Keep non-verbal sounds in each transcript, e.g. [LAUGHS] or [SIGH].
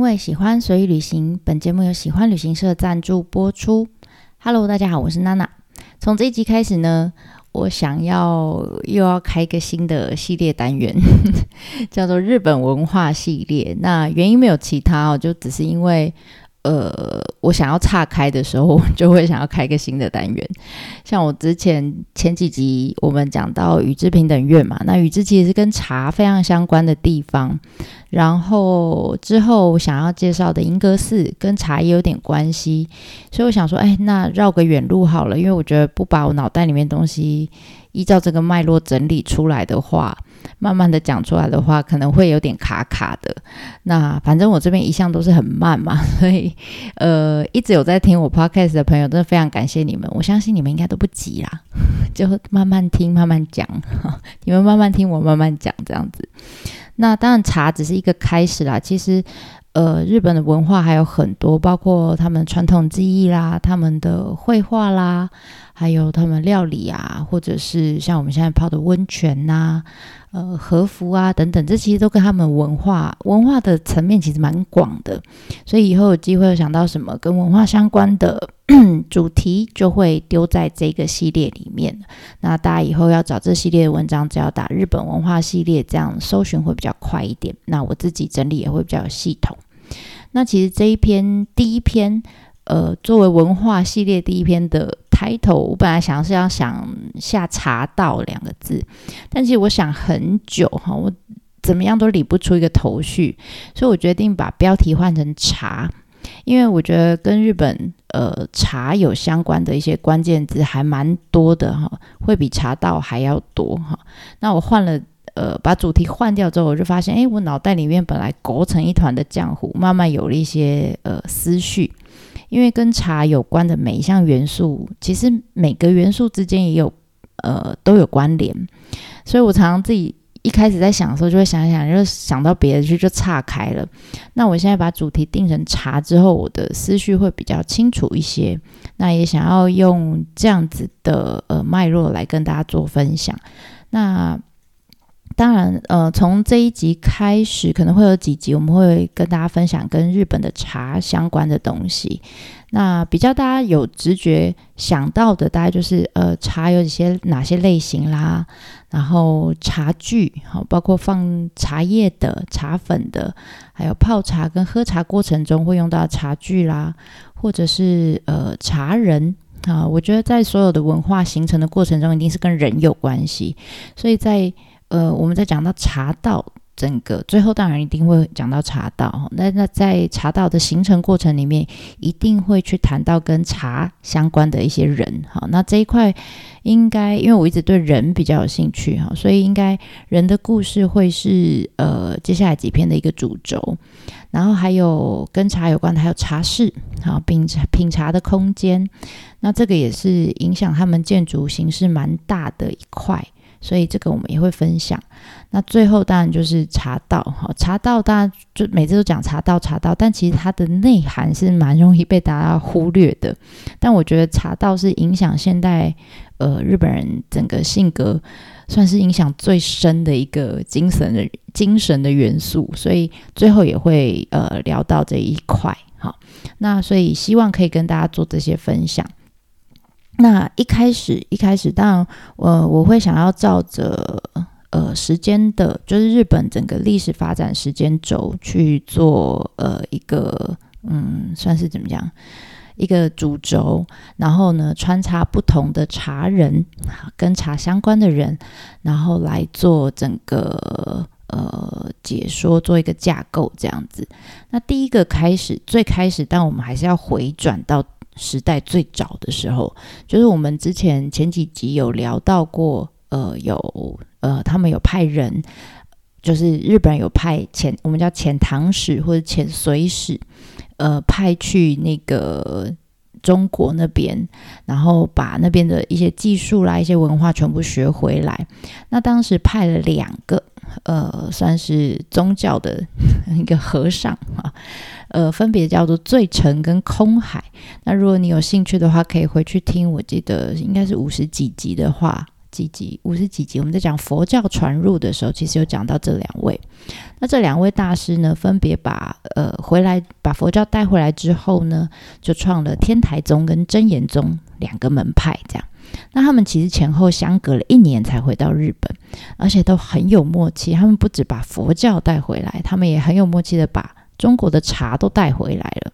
因为喜欢所以旅行，本节目由喜欢旅行社赞助播出。Hello，大家好，我是娜娜。从这一集开始呢，我想要又要开一个新的系列单元，[LAUGHS] 叫做日本文化系列。那原因没有其他哦，就只是因为。呃，我想要岔开的时候，就会想要开一个新的单元。[LAUGHS] 像我之前前几集我们讲到宇治平等院嘛，那宇治其实是跟茶非常相关的地方。然后之后想要介绍的银阁寺跟茶也有点关系，所以我想说，哎，那绕个远路好了，因为我觉得不把我脑袋里面东西依照这个脉络整理出来的话。慢慢的讲出来的话，可能会有点卡卡的。那反正我这边一向都是很慢嘛，所以呃，一直有在听我 podcast 的朋友，真的非常感谢你们。我相信你们应该都不急啦，[LAUGHS] 就慢慢听，慢慢讲。[LAUGHS] 你们慢慢听，我慢慢讲，这样子。那当然，茶只是一个开始啦。其实，呃，日本的文化还有很多，包括他们传统技艺啦，他们的绘画啦，还有他们料理啊，或者是像我们现在泡的温泉呐。呃，和服啊，等等，这其实都跟他们文化文化的层面其实蛮广的，所以以后有机会想到什么跟文化相关的 [CLEARS THROAT] 主题，就会丢在这个系列里面。那大家以后要找这系列的文章，只要打日本文化系列，这样搜寻会比较快一点。那我自己整理也会比较系统。那其实这一篇第一篇。呃，作为文化系列第一篇的开头，我本来想是要想下“茶道”两个字，但其实我想很久哈，我怎么样都理不出一个头绪，所以我决定把标题换成“茶”，因为我觉得跟日本呃茶有相关的一些关键字还蛮多的哈，会比茶道还要多哈。那我换了呃，把主题换掉之后，我就发现，哎，我脑袋里面本来勾成一团的浆糊，慢慢有了一些呃思绪。因为跟茶有关的每一项元素，其实每个元素之间也有呃都有关联，所以我常常自己一开始在想的时候，就会想想，就想到别的去就岔开了。那我现在把主题定成茶之后，我的思绪会比较清楚一些。那也想要用这样子的呃脉络来跟大家做分享。那当然，呃，从这一集开始，可能会有几集，我们会跟大家分享跟日本的茶相关的东西。那比较大家有直觉想到的，大概就是呃，茶有一些哪些类型啦，然后茶具，好，包括放茶叶的、茶粉的，还有泡茶跟喝茶过程中会用到茶具啦，或者是呃茶人啊。我觉得在所有的文化形成的过程中，一定是跟人有关系，所以在呃，我们在讲到茶道，整个最后当然一定会讲到茶道。那那在茶道的形成过程里面，一定会去谈到跟茶相关的一些人。好，那这一块应该，因为我一直对人比较有兴趣哈，所以应该人的故事会是呃接下来几篇的一个主轴。然后还有跟茶有关的，还有茶室，好品茶品茶的空间。那这个也是影响他们建筑形式蛮大的一块。所以这个我们也会分享。那最后当然就是茶道哈，茶道大家就每次都讲茶道茶道，但其实它的内涵是蛮容易被大家忽略的。但我觉得茶道是影响现代呃日本人整个性格，算是影响最深的一个精神的精神的元素。所以最后也会呃聊到这一块哈。那所以希望可以跟大家做这些分享。那一开始，一开始，当然，呃，我会想要照着呃时间的，就是日本整个历史发展时间轴去做呃一个嗯，算是怎么讲一个主轴，然后呢穿插不同的茶人跟茶相关的人，然后来做整个呃解说，做一个架构这样子。那第一个开始，最开始，但我们还是要回转到。时代最早的时候，就是我们之前前几集有聊到过，呃，有呃，他们有派人，就是日本人有派遣，我们叫遣唐使或者遣隋使，呃，派去那个中国那边，然后把那边的一些技术啦、一些文化全部学回来。那当时派了两个，呃，算是宗教的一个和尚啊。[LAUGHS] 呃，分别叫做醉城跟空海。那如果你有兴趣的话，可以回去听。我记得应该是五十几集的话，几集，五十几集，我们在讲佛教传入的时候，其实有讲到这两位。那这两位大师呢，分别把呃回来把佛教带回来之后呢，就创了天台宗跟真言宗两个门派，这样。那他们其实前后相隔了一年才回到日本，而且都很有默契。他们不止把佛教带回来，他们也很有默契的把中国的茶都带回来了。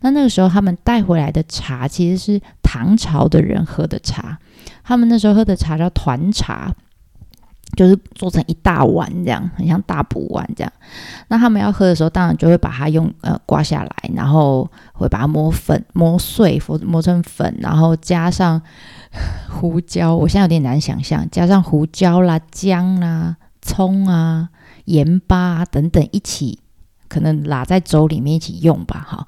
那那个时候他们带回来的茶其实是唐朝的人喝的茶，他们那时候喝的茶叫团茶，就是做成一大碗这样，很像大补丸这样。那他们要喝的时候，当然就会把它用呃刮下来，然后会把它磨粉磨碎，磨磨成粉，然后加上。胡椒，我现在有点难想象，加上胡椒啦、姜啦、葱啊、盐巴等等一起，可能拉在粥里面一起用吧。哈，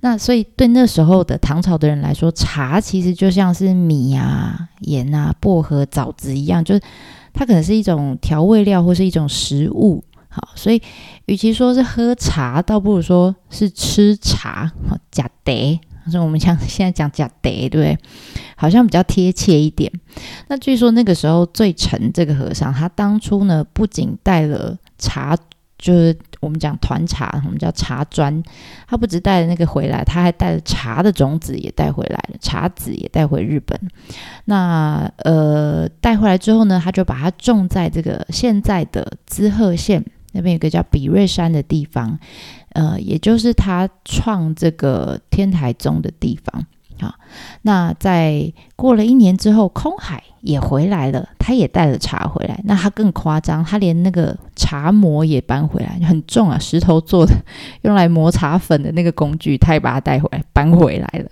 那所以对那时候的唐朝的人来说，茶其实就像是米啊、盐啊、薄荷、枣子一样，就是它可能是一种调味料或是一种食物。好，所以与其说是喝茶，倒不如说是吃茶。好，假得。所以我们讲现在讲假得，对不对？好像比较贴切一点。那据说那个时候最沉这个和尚，他当初呢不仅带了茶，就是我们讲团茶，我们叫茶砖，他不止带了那个回来，他还带了茶的种子也带回来了，茶籽也带回日本。那呃带回来之后呢，他就把它种在这个现在的滋贺县那边有个叫比瑞山的地方。呃，也就是他创这个天台宗的地方啊。那在过了一年之后，空海也回来了，他也带了茶回来。那他更夸张，他连那个茶磨也搬回来，很重啊，石头做的，用来磨茶粉的那个工具，他也把它带回来，搬回来了。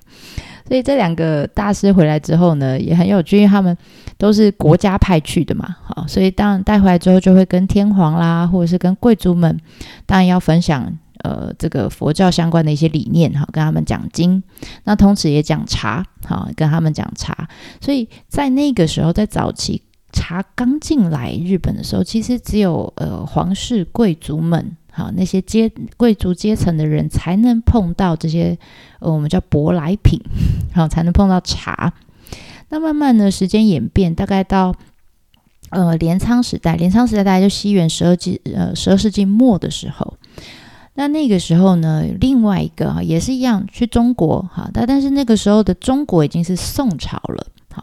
所以这两个大师回来之后呢，也很有趣，因为他们都是国家派去的嘛，好，所以当然带回来之后，就会跟天皇啦，或者是跟贵族们，当然要分享。呃，这个佛教相关的一些理念哈，跟他们讲经，那同时也讲茶，哈，跟他们讲茶。所以在那个时候，在早期茶刚进来日本的时候，其实只有呃皇室贵族们，哈，那些阶贵族阶层的人才能碰到这些呃我们叫舶来品，好，才能碰到茶。那慢慢的时间演变，大概到呃镰仓时代，镰仓时代大概就西元十二纪呃十二世纪末的时候。那那个时候呢，另外一个哈也是一样去中国哈，但但是那个时候的中国已经是宋朝了哈。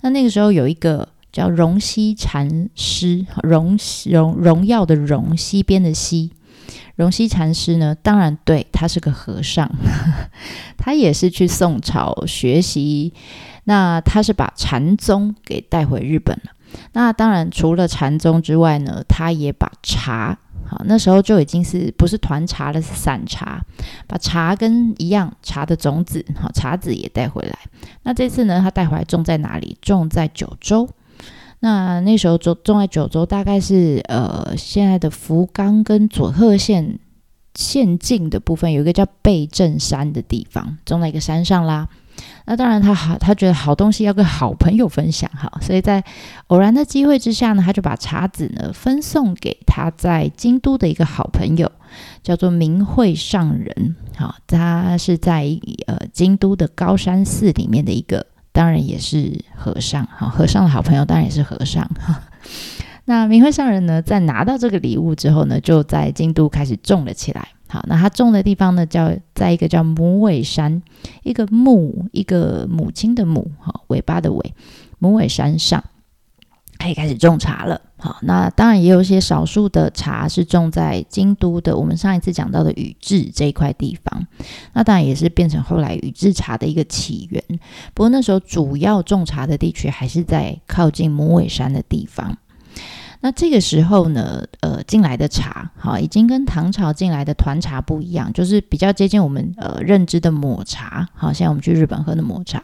那那个时候有一个叫荣西禅师，荣荣荣耀的荣，西边的西，荣西禅师呢，当然对他是个和尚，[LAUGHS] 他也是去宋朝学习。那他是把禅宗给带回日本了。那当然除了禅宗之外呢，他也把茶。好，那时候就已经是不是团茶了，是散茶，把茶跟一样茶的种子，好茶籽也带回来。那这次呢，他带回来种在哪里？种在九州。那那时候种种在九州，大概是呃现在的福冈跟佐贺县县境的部分，有一个叫备正山的地方，种在一个山上啦。那当然，他好，他觉得好东西要跟好朋友分享哈，所以在偶然的机会之下呢，他就把茶籽呢分送给他在京都的一个好朋友，叫做明慧上人。好，他是在呃京都的高山寺里面的一个，当然也是和尚。哈，和尚的好朋友当然也是和尚。哈，[LAUGHS] 那明慧上人呢，在拿到这个礼物之后呢，就在京都开始种了起来。好，那他种的地方呢，叫在一个叫母尾山，一个母，一个母亲的母，哈，尾巴的尾，母尾山上，可以开始种茶了。好，那当然也有一些少数的茶是种在京都的，我们上一次讲到的宇治这一块地方，那当然也是变成后来宇治茶的一个起源。不过那时候主要种茶的地区还是在靠近母尾山的地方。那这个时候呢，呃，进来的茶，好，已经跟唐朝进来的团茶不一样，就是比较接近我们呃认知的抹茶，好，像我们去日本喝的抹茶。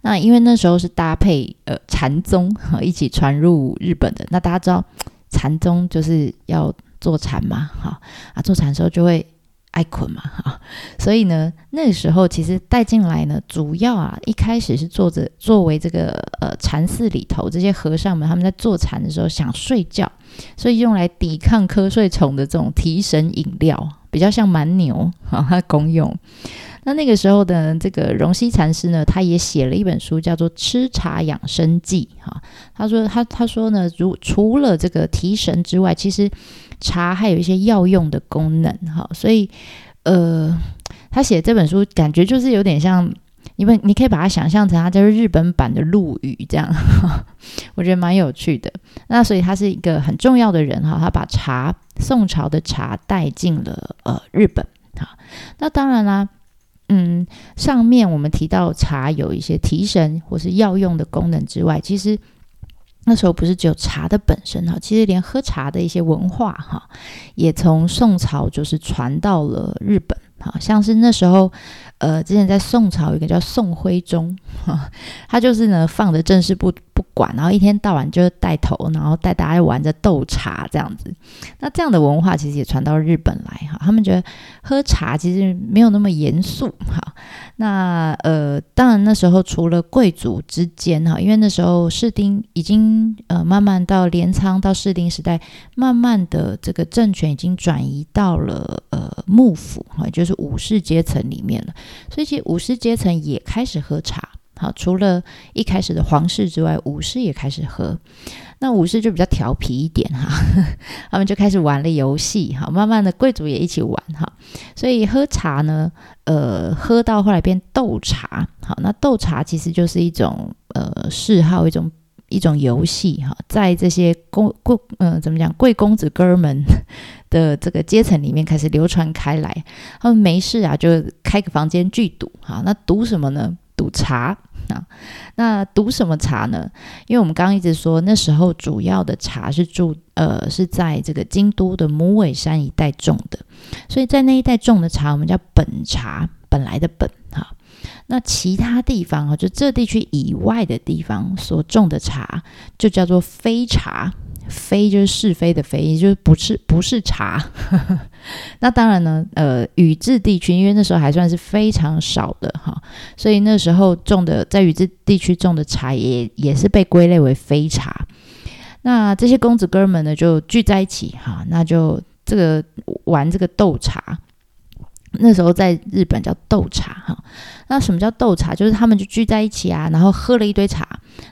那因为那时候是搭配呃禅宗哈一起传入日本的，那大家知道禅宗就是要坐禅嘛，哈啊坐禅的时候就会。爱捆嘛，哈，所以呢，那时候其实带进来呢，主要啊，一开始是做着作为这个呃禅寺里头这些和尚们他们在坐禅的时候想睡觉，所以用来抵抗瞌睡虫的这种提神饮料，比较像蛮牛啊，它功用。那那个时候的这个荣西禅师呢，他也写了一本书，叫做《吃茶养生记》哈。他说他他说呢，如除了这个提神之外，其实茶还有一些药用的功能哈。所以呃，他写这本书感觉就是有点像，因为你可以把它想象成他就是日本版的陆羽这样，[LAUGHS] 我觉得蛮有趣的。那所以他是一个很重要的人哈，他把茶宋朝的茶带进了呃日本。哈，那当然啦，嗯，上面我们提到茶有一些提神或是药用的功能之外，其实那时候不是只有茶的本身哈，其实连喝茶的一些文化哈，也从宋朝就是传到了日本。好像是那时候，呃，之前在宋朝有一个叫宋徽宗，[LAUGHS] 他就是呢放着正事不不管，然后一天到晚就带头，然后带大家玩着斗茶这样子。那这样的文化其实也传到日本来哈，他们觉得喝茶其实没有那么严肃哈。那呃，当然那时候除了贵族之间哈，因为那时候士丁已经呃慢慢到镰仓到士丁时代，慢慢的这个政权已经转移到了呃幕府哈，就是武士阶层里面了。所以其实武士阶层也开始喝茶，好，除了一开始的皇室之外，武士也开始喝。那武士就比较调皮一点哈，[LAUGHS] 他们就开始玩了游戏哈，慢慢的贵族也一起玩哈，所以喝茶呢，呃，喝到后来变斗茶，好，那斗茶其实就是一种呃嗜好，一种一种游戏哈，在这些公贵嗯怎么讲贵公子哥们的这个阶层里面开始流传开来，他们没事啊就开个房间聚赌哈，那赌什么呢？赌茶。啊，那赌什么茶呢？因为我们刚刚一直说，那时候主要的茶是住呃是在这个京都的母尾山一带种的，所以在那一带种的茶，我们叫本茶，本来的本哈。那其他地方哈，就这地区以外的地方所种的茶，就叫做非茶。非就是是非的非，也就是不是不是茶。[LAUGHS] 那当然呢，呃，宇治地区因为那时候还算是非常少的哈，所以那时候种的在宇治地区种的茶也也是被归类为非茶。那这些公子哥们呢就聚在一起哈，那就这个玩这个斗茶。那时候在日本叫斗茶哈。那什么叫斗茶？就是他们就聚在一起啊，然后喝了一堆茶，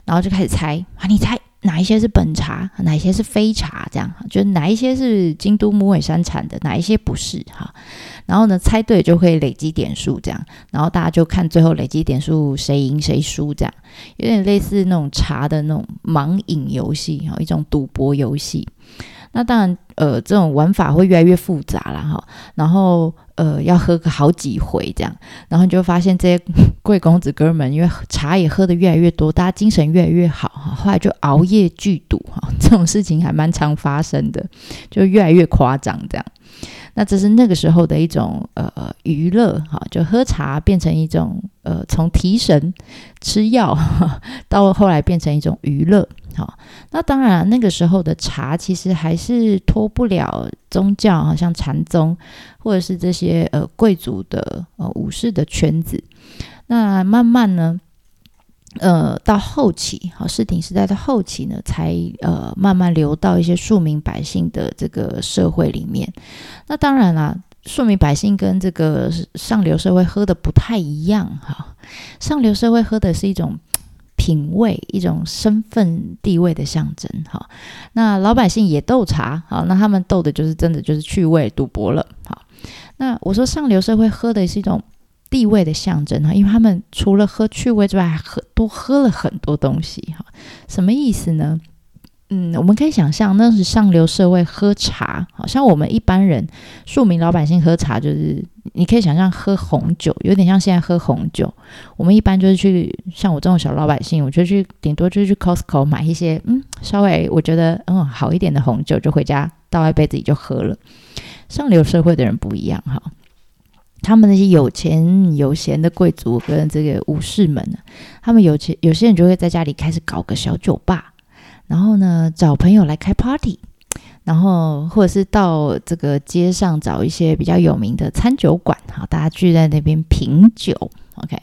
然后就开始猜啊，你猜。哪一些是本茶，哪一些是非茶？这样，就哪一些是京都母尾山产的，哪一些不是？哈，然后呢，猜对就可以累积点数，这样，然后大家就看最后累积点数谁赢谁输，这样，有点类似那种茶的那种盲饮游戏，哈，一种赌博游戏。那当然，呃，这种玩法会越来越复杂了，哈，然后。呃，要喝个好几回这样，然后你就发现这些贵公子哥们，因为茶也喝的越来越多，大家精神越来越好哈，后来就熬夜聚赌哈，[LAUGHS] 这种事情还蛮常发生的，就越来越夸张这样。那这是那个时候的一种呃娱乐哈，就喝茶变成一种呃从提神吃药到后来变成一种娱乐。好，那当然，那个时候的茶其实还是脱不了宗教，好像禅宗或者是这些呃贵族的呃武士的圈子。那慢慢呢，呃，到后期，好，室町时代的后期呢，才呃慢慢流到一些庶民百姓的这个社会里面。那当然啦，庶民百姓跟这个上流社会喝的不太一样哈。上流社会喝的是一种。品味一种身份地位的象征，哈。那老百姓也斗茶，好，那他们斗的就是真的就是趣味赌博了，好。那我说上流社会喝的是一种地位的象征，哈，因为他们除了喝趣味之外，还喝多喝了很多东西，哈。什么意思呢？嗯，我们可以想象，那是上流社会喝茶，好像我们一般人庶民老百姓喝茶，就是你可以想象喝红酒，有点像现在喝红酒。我们一般就是去像我这种小老百姓，我就去顶多就是去 Costco 买一些，嗯，稍微我觉得嗯好一点的红酒，就回家倒在杯子里就喝了。上流社会的人不一样哈，他们那些有钱有闲的贵族跟这个武士们呢，他们有钱有些人就会在家里开始搞个小酒吧。然后呢，找朋友来开 party，然后或者是到这个街上找一些比较有名的餐酒馆，好，大家聚在那边品酒 OK，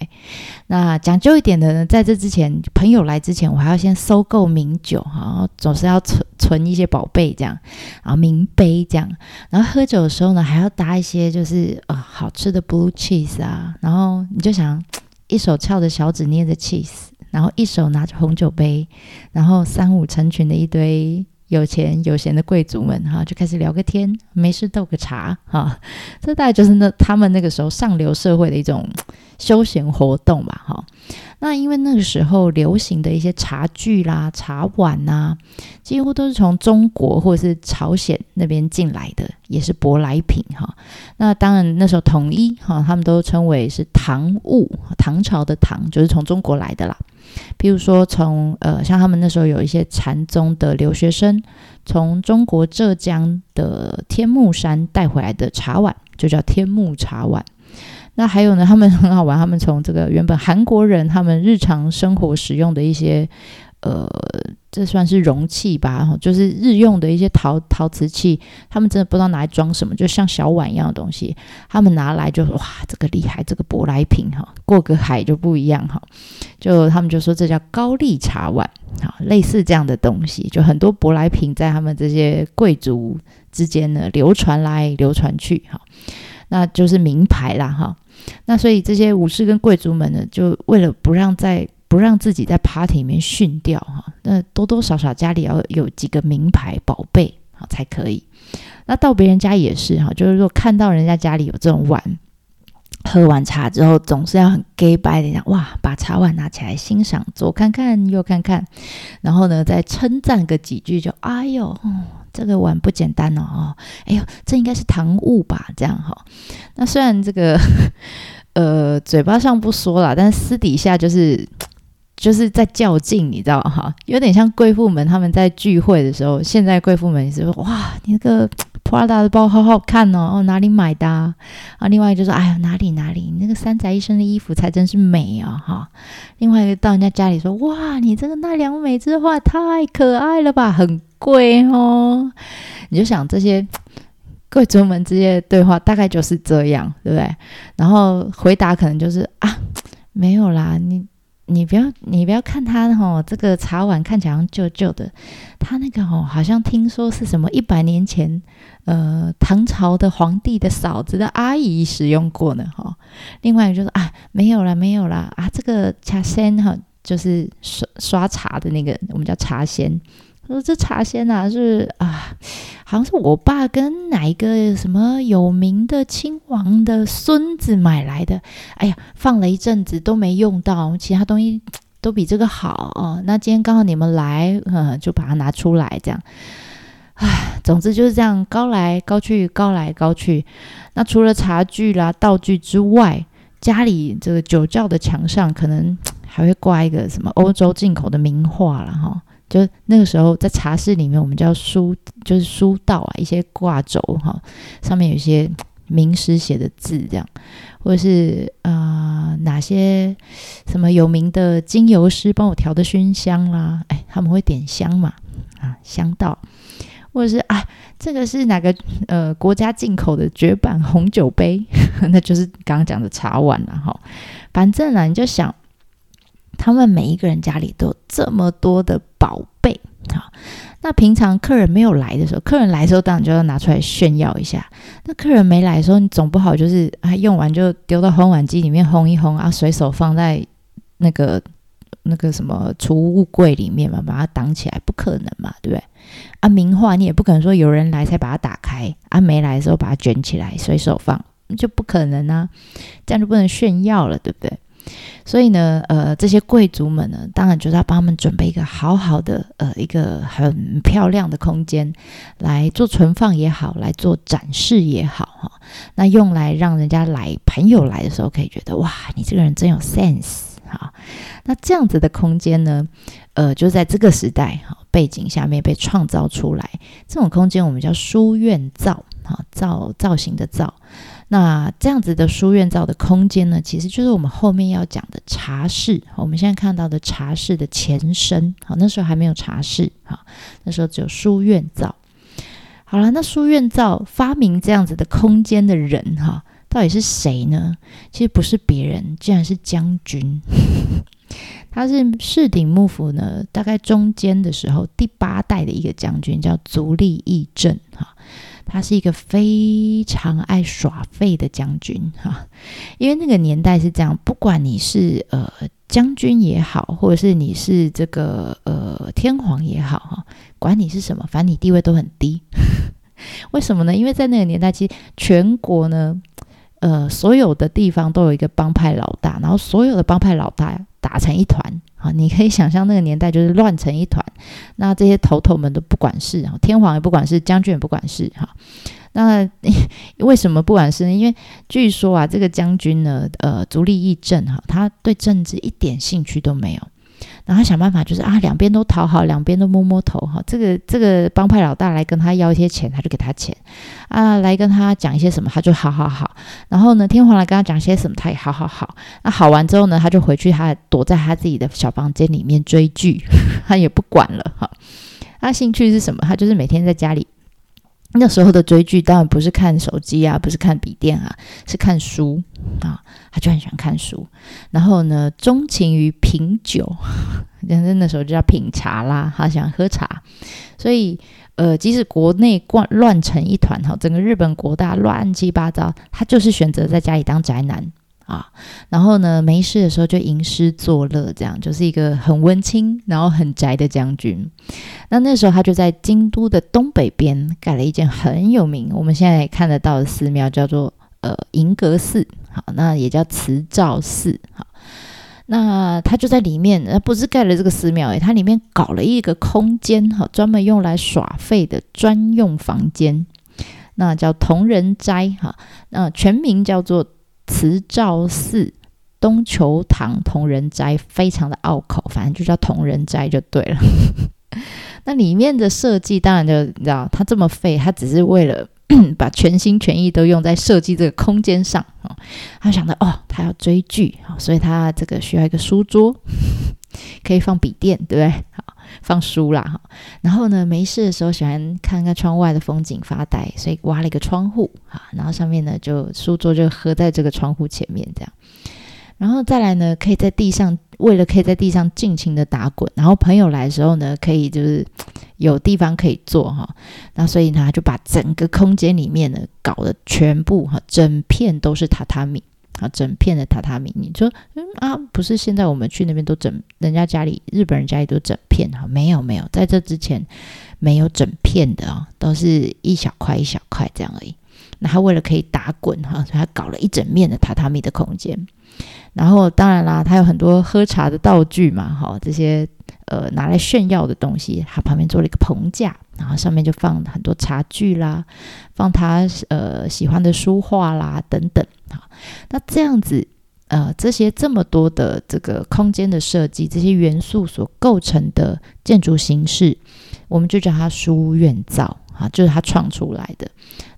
那讲究一点的呢，在这之前，朋友来之前，我还要先收购名酒哈，总是要存存一些宝贝这样，然后名杯这样，然后喝酒的时候呢，还要搭一些就是啊好吃的 blue cheese 啊，然后你就想一手翘着小指捏着 cheese，然后一手拿着红酒杯，然后三五成群的一堆。有钱有闲的贵族们哈，就开始聊个天，没事斗个茶哈，[LAUGHS] 这大概就是那他们那个时候上流社会的一种休闲活动吧哈。那因为那个时候流行的一些茶具啦、茶碗呐，几乎都是从中国或者是朝鲜那边进来的，也是舶来品哈。那当然那时候统一哈，他们都称为是唐物，唐朝的唐就是从中国来的啦。譬如说，从呃，像他们那时候有一些禅宗的留学生，从中国浙江的天目山带回来的茶碗，就叫天目茶碗。那还有呢，他们很好玩，他们从这个原本韩国人他们日常生活使用的一些。呃，这算是容器吧，哈就是日用的一些陶陶瓷器，他们真的不知道拿来装什么，就像小碗一样的东西，他们拿来就哇，这个厉害，这个舶来品哈，过个海就不一样哈，就他们就说这叫高丽茶碗，好，类似这样的东西，就很多舶来品在他们这些贵族之间呢流传来流传去哈，那就是名牌啦哈，那所以这些武士跟贵族们呢，就为了不让在不让自己在 party 里面训掉哈，那多多少少家里要有几个名牌宝贝啊才可以。那到别人家也是哈，就是说看到人家家里有这种碗，喝完茶之后总是要很 gay 白的讲哇，把茶碗拿起来欣赏，左看看右看看，然后呢再称赞个几句，就哎呦，这个碗不简单哦，哎呦，这应该是唐物吧？这样哈。那虽然这个 [LAUGHS] 呃嘴巴上不说了，但是私底下就是。就是在较劲，你知道哈，有点像贵妇们他们在聚会的时候，现在贵妇们也是哇，你那个 Prada 的包好好看哦，哦哪里买的啊？另外就说哎呀哪里哪里，你那个三宅一生的衣服才真是美啊哈。另外一个到人家家里说哇，你这个奈良美智画太可爱了吧，很贵哦。你就想这些贵族们之间的对话大概就是这样，对不对？然后回答可能就是啊没有啦，你。你不要，你不要看它哈，这个茶碗看起来像旧旧的，它那个哦，好像听说是什么一百年前，呃，唐朝的皇帝的嫂子的阿姨使用过呢哈。另外就是啊，没有了，没有了啊，这个茶仙哈，就是刷刷茶的那个，我们叫茶仙。说这茶仙呐是啊，好像是我爸跟哪一个什么有名的亲王的孙子买来的。哎呀，放了一阵子都没用到，其他东西 [TSK] 都比这个好哦。那今天刚好你们来，嗯，就把它拿出来这样。唉，总之就是这样，高来高去，高来高去。那除了茶具啦、道具之外，家里这个酒窖的墙上可能 [TSK] 还会挂一个什么欧洲进口的名画了哈。就那个时候，在茶室里面，我们叫书，就是书道啊，一些挂轴哈，上面有一些名师写的字，这样，或者是啊，哪些什么有名的精油师帮我调的熏香啦，哎，他们会点香嘛，啊，香道，或者是啊，这个是哪个呃国家进口的绝版红酒杯，[LAUGHS] 那就是刚刚讲的茶碗了哈，反正呢，你就想。他们每一个人家里都有这么多的宝贝，好，那平常客人没有来的时候，客人来的时候当然就要拿出来炫耀一下。那客人没来的时候，你总不好就是啊用完就丢到烘碗机里面烘一烘啊，随手放在那个那个什么储物柜里面嘛，把它挡起来，不可能嘛，对不对？啊，名画你也不可能说有人来才把它打开，啊没来的时候把它卷起来随手放，就不可能啊，这样就不能炫耀了，对不对？所以呢，呃，这些贵族们呢，当然就是要帮他们准备一个好好的，呃，一个很漂亮的空间来做存放也好，来做展示也好，哈，那用来让人家来朋友来的时候可以觉得，哇，你这个人真有 sense，哈。那这样子的空间呢，呃，就在这个时代哈背景下面被创造出来，这种空间我们叫书院造，哈，造造型的造。那这样子的书院造的空间呢，其实就是我们后面要讲的茶室。我们现在看到的茶室的前身，好，那时候还没有茶室，好，那时候只有书院造。好了，那书院造发明这样子的空间的人，哈，到底是谁呢？其实不是别人，竟然是将军。[LAUGHS] 他是士鼎幕府呢，大概中间的时候第八代的一个将军，叫足利义政哈。他是一个非常爱耍废的将军哈，因为那个年代是这样，不管你是呃将军也好，或者是你是这个呃天皇也好哈，管你是什么，反正你地位都很低。[LAUGHS] 为什么呢？因为在那个年代，其实全国呢，呃，所有的地方都有一个帮派老大，然后所有的帮派老大打成一团啊！你可以想象那个年代就是乱成一团。那这些头头们都不管事啊，天皇也不管事，将军也不管事哈。那 [LAUGHS] 为什么不管事呢？因为据说啊，这个将军呢，呃，足利义政哈，他对政治一点兴趣都没有。然后他想办法，就是啊，两边都讨好，两边都摸摸头哈。这个这个帮派老大来跟他要一些钱，他就给他钱啊；来跟他讲一些什么，他就好好好。然后呢，天皇来跟他讲些什么，他也好好好。那好完之后呢，他就回去，他躲在他自己的小房间里面追剧，[LAUGHS] 他也不管了哈。他兴趣是什么？他就是每天在家里。那时候的追剧当然不是看手机啊，不是看笔电啊，是看书啊。他就很喜欢看书，然后呢，钟情于品酒，那 [LAUGHS] 那时候就叫品茶啦。他喜欢喝茶，所以呃，即使国内乱乱成一团哈，整个日本国大乱七八糟，他就是选择在家里当宅男啊。然后呢，没事的时候就吟诗作乐，这样就是一个很温馨，然后很宅的将军。那那时候他就在京都的东北边盖了一间很有名，我们现在看得到的寺庙，叫做呃银阁寺。好，那也叫慈照寺。好，那他就在里面，那不是盖了这个寺庙，诶，他里面搞了一个空间，哈，专门用来耍废的专用房间，那叫同仁斋，哈，那全名叫做慈照寺东球堂同仁斋，非常的拗口，反正就叫同仁斋就对了。[LAUGHS] 那里面的设计，当然就你知道，他这么废，他只是为了。[COUGHS] 把全心全意都用在设计这个空间上啊！他想到哦，他要追剧啊，所以他这个需要一个书桌，[LAUGHS] 可以放笔电，对不对？放书啦哈。然后呢，没事的时候喜欢看看窗外的风景发呆，所以挖了一个窗户啊，然后上面呢就书桌就合在这个窗户前面这样。然后再来呢，可以在地上，为了可以在地上尽情的打滚，然后朋友来的时候呢，可以就是有地方可以坐哈。那所以呢，就把整个空间里面呢，搞得全部哈，整片都是榻榻米啊，整片的榻榻米。你说，嗯啊，不是现在我们去那边都整，人家家里日本人家里都整片哈，没有没有，在这之前没有整片的啊，都是一小块一小块这样而已。那他为了可以打滚哈，所以他搞了一整面的榻榻米的空间。然后当然啦，他有很多喝茶的道具嘛，哈，这些呃拿来炫耀的东西，他旁边做了一个棚架，然后上面就放很多茶具啦，放他呃喜欢的书画啦等等，好，那这样子呃这些这么多的这个空间的设计，这些元素所构成的建筑形式，我们就叫它书院造啊，就是它创出来的。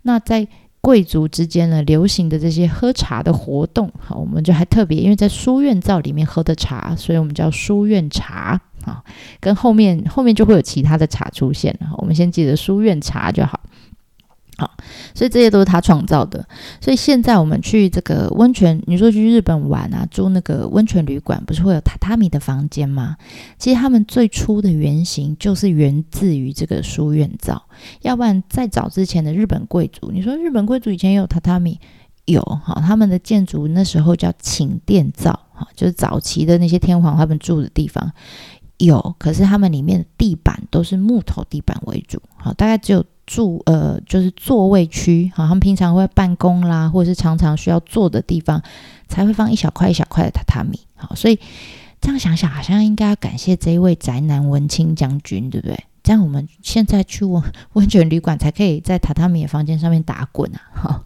那在贵族之间呢，流行的这些喝茶的活动，好，我们就还特别，因为在书院造里面喝的茶，所以我们叫书院茶，啊，跟后面后面就会有其他的茶出现了，我们先记得书院茶就好。好，所以这些都是他创造的。所以现在我们去这个温泉，你说去日本玩啊，住那个温泉旅馆，不是会有榻榻米的房间吗？其实他们最初的原型就是源自于这个书院造。要不然在早之前的日本贵族，你说日本贵族以前有榻榻米，有哈，他们的建筑那时候叫寝殿造，哈，就是早期的那些天皇他们住的地方有，可是他们里面的地板都是木头地板为主，好，大概只有。住呃，就是座位区，好，他们平常会办公啦，或者是常常需要坐的地方，才会放一小块一小块的榻榻米，好，所以这样想想，好像应该要感谢这一位宅男文青将军，对不对？这样我们现在去温 [LAUGHS] 温泉旅馆，才可以在榻榻米的房间上面打滚啊，好，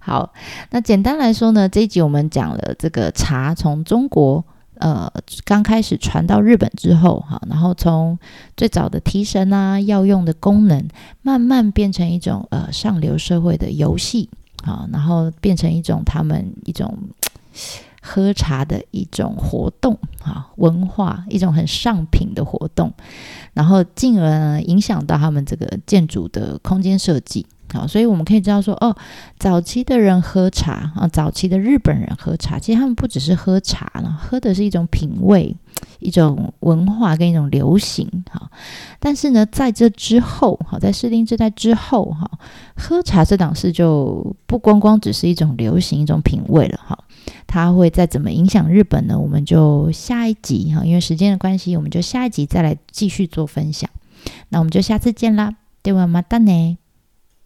好，那简单来说呢，这一集我们讲了这个茶从中国。呃，刚开始传到日本之后，哈，然后从最早的提神啊、药用的功能，慢慢变成一种呃上流社会的游戏，啊，然后变成一种他们一种喝茶的一种活动，啊，文化一种很上品的活动，然后进而呢影响到他们这个建筑的空间设计。好，所以我们可以知道说，哦，早期的人喝茶啊，早期的日本人喝茶，其实他们不只是喝茶了，喝的是一种品味、一种文化跟一种流行。哈，但是呢，在这之后，好，在室町时代之后，哈，喝茶这档事就不光光只是一种流行、一种品味了。哈，它会再怎么影响日本呢？我们就下一集哈，因为时间的关系，我们就下一集再来继续做分享。那我们就下次见啦，对我马达呢。